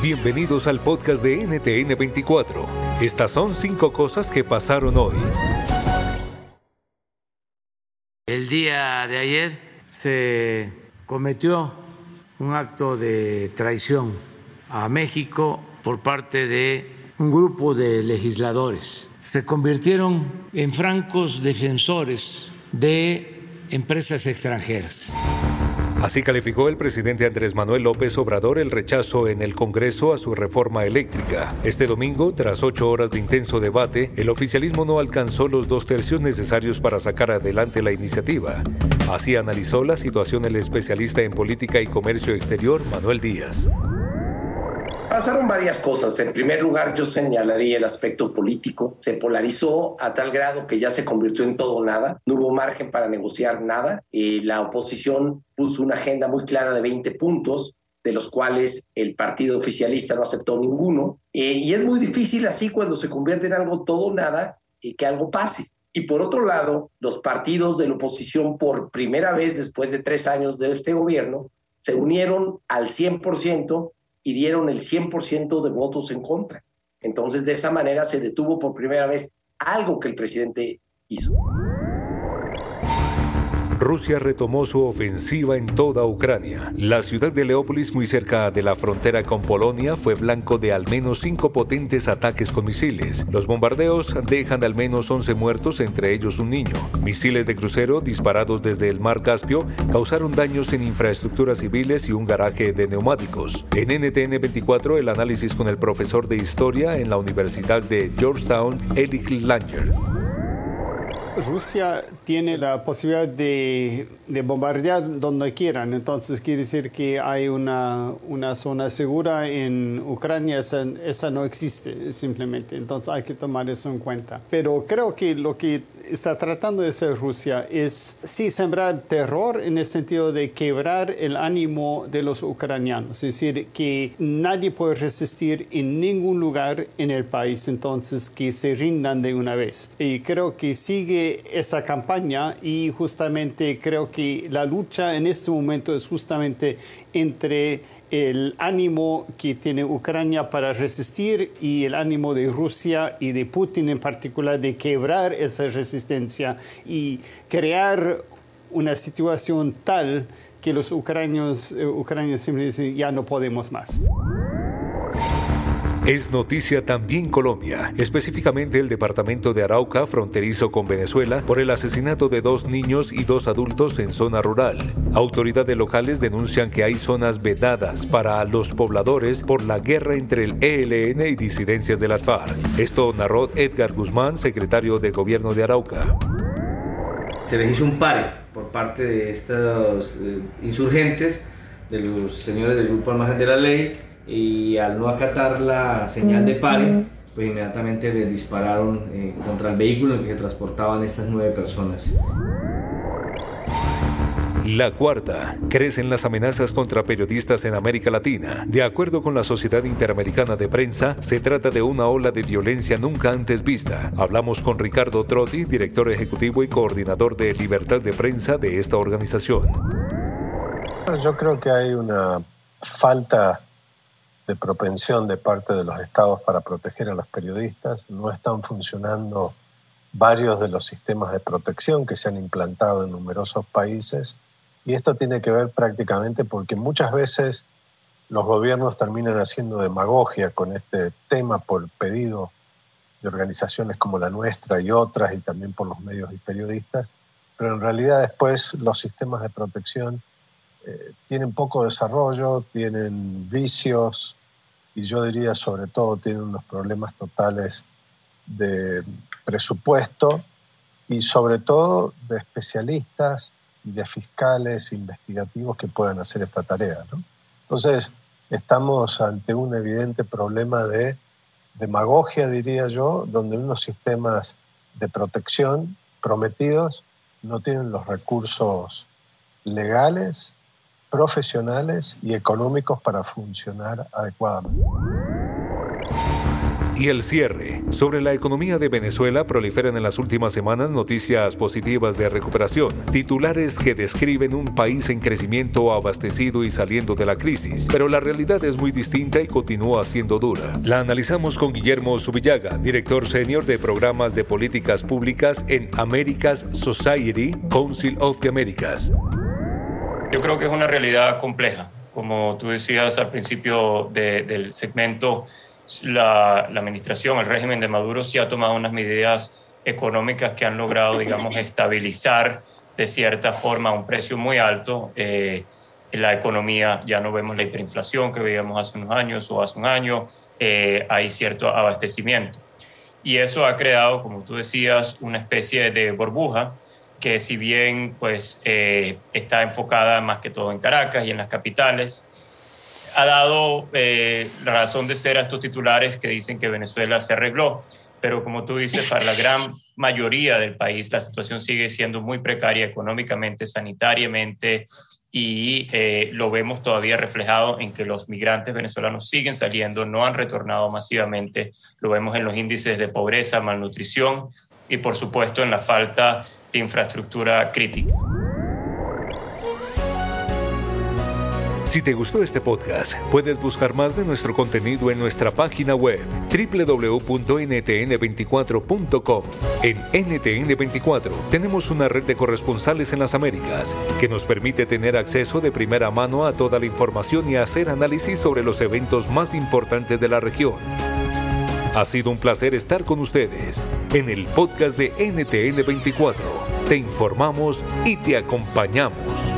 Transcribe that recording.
Bienvenidos al podcast de NTN 24. Estas son cinco cosas que pasaron hoy. El día de ayer se cometió un acto de traición a México por parte de un grupo de legisladores. Se convirtieron en francos defensores de empresas extranjeras. Así calificó el presidente Andrés Manuel López Obrador el rechazo en el Congreso a su reforma eléctrica. Este domingo, tras ocho horas de intenso debate, el oficialismo no alcanzó los dos tercios necesarios para sacar adelante la iniciativa. Así analizó la situación el especialista en política y comercio exterior, Manuel Díaz. Pasaron varias cosas. En primer lugar, yo señalaría el aspecto político. Se polarizó a tal grado que ya se convirtió en todo o nada. No hubo margen para negociar nada. Y la oposición puso una agenda muy clara de 20 puntos, de los cuales el partido oficialista no aceptó ninguno. Eh, y es muy difícil así cuando se convierte en algo todo o nada y que algo pase. Y por otro lado, los partidos de la oposición, por primera vez después de tres años de este gobierno, se unieron al 100% y dieron el 100% de votos en contra. Entonces, de esa manera se detuvo por primera vez algo que el presidente hizo. Rusia retomó su ofensiva en toda Ucrania. La ciudad de Leópolis, muy cerca de la frontera con Polonia, fue blanco de al menos cinco potentes ataques con misiles. Los bombardeos dejan al menos 11 muertos, entre ellos un niño. Misiles de crucero disparados desde el mar Caspio causaron daños en infraestructuras civiles y un garaje de neumáticos. En NTN 24, el análisis con el profesor de historia en la Universidad de Georgetown, Eric Langer. Rusia tiene la posibilidad de, de, bombardear donde quieran, entonces quiere decir que hay una, una zona segura en Ucrania, esa, no existe simplemente, entonces hay que tomar eso en cuenta. Pero creo que lo que está tratando de hacer Rusia es sí sembrar terror en el sentido de quebrar el ánimo de los ucranianos, es decir, que nadie puede resistir en ningún lugar en el país, entonces que se rindan de una vez. Y creo que sigue esa campaña y justamente creo que la lucha en este momento es justamente entre el ánimo que tiene Ucrania para resistir y el ánimo de Rusia y de Putin en particular de quebrar esa resistencia y crear una situación tal que los ucranianos, eh, ucranianos simplemente dicen ya no podemos más. Es noticia también Colombia, específicamente el departamento de Arauca, fronterizo con Venezuela, por el asesinato de dos niños y dos adultos en zona rural. Autoridades locales denuncian que hay zonas vedadas para los pobladores por la guerra entre el ELN y disidencias de las FARC. Esto narró Edgar Guzmán, secretario de Gobierno de Arauca. Se les hizo un pare por parte de estos eh, insurgentes, de los señores del Grupo Al Margen de la Ley, y al no acatar la señal de pare, pues inmediatamente le dispararon eh, contra el vehículo en el que se transportaban estas nueve personas. La cuarta, crecen las amenazas contra periodistas en América Latina. De acuerdo con la Sociedad Interamericana de Prensa, se trata de una ola de violencia nunca antes vista. Hablamos con Ricardo Trotti, director ejecutivo y coordinador de libertad de prensa de esta organización. Yo creo que hay una falta de propensión de parte de los estados para proteger a los periodistas. No están funcionando varios de los sistemas de protección que se han implantado en numerosos países Y esto tiene que ver prácticamente porque muchas veces los gobiernos terminan haciendo demagogia con este tema por pedido de organizaciones como la nuestra y otras, y también por los medios y periodistas, pero en realidad después los sistemas de protección eh, tienen poco desarrollo, tienen vicios y yo diría sobre todo tienen unos problemas totales de presupuesto y sobre todo de especialistas y de fiscales investigativos que puedan hacer esta tarea. Entonces, estamos ante un evidente problema de demagogia, diría yo, donde unos sistemas de protección prometidos no tienen los recursos legales, profesionales y económicos para funcionar adecuadamente. Y el cierre. Sobre la economía de Venezuela proliferan en las últimas semanas noticias positivas de recuperación, titulares que describen un país en crecimiento abastecido y saliendo de la crisis, pero la realidad es muy distinta y continúa siendo dura. La analizamos con Guillermo Subillaga, director senior de programas de políticas públicas en Americas Society Council of the Americas. Yo creo que es una realidad compleja. Como tú decías al principio del segmento, la, administración, el régimen de Maduro sí ha tomado unas medidas económicas que han logrado, digamos, estabilizar de cierta forma a un precio muy alto eh, la economía. Ya no vemos la hiperinflación que veíamos hace unos años o hace un año, eh, hay cierto abastecimiento. Y eso ha creado, como tú decías, una especie de burbuja que si bien pues, eh, está enfocada más que todo en Caracas y en las capitales, ha dado eh, la razón de ser a estos titulares que dicen que Venezuela se arregló, pero como tú dices, para la gran mayoría del país la situación sigue siendo muy precaria económicamente, sanitariamente, y eh, lo vemos todavía reflejado en que los migrantes venezolanos siguen saliendo, no han retornado masivamente, lo vemos en los índices de pobreza, malnutrición y por supuesto en la falta infraestructura crítica. Si te gustó este podcast, puedes buscar más de nuestro contenido en nuestra página web www.ntn24.com. En NTN24 tenemos una red de corresponsales en las Américas que nos permite tener acceso de primera mano a toda la información y hacer análisis sobre los eventos más importantes de la región. Ha sido un placer estar con ustedes en el podcast de NTN24. Te informamos y te acompañamos.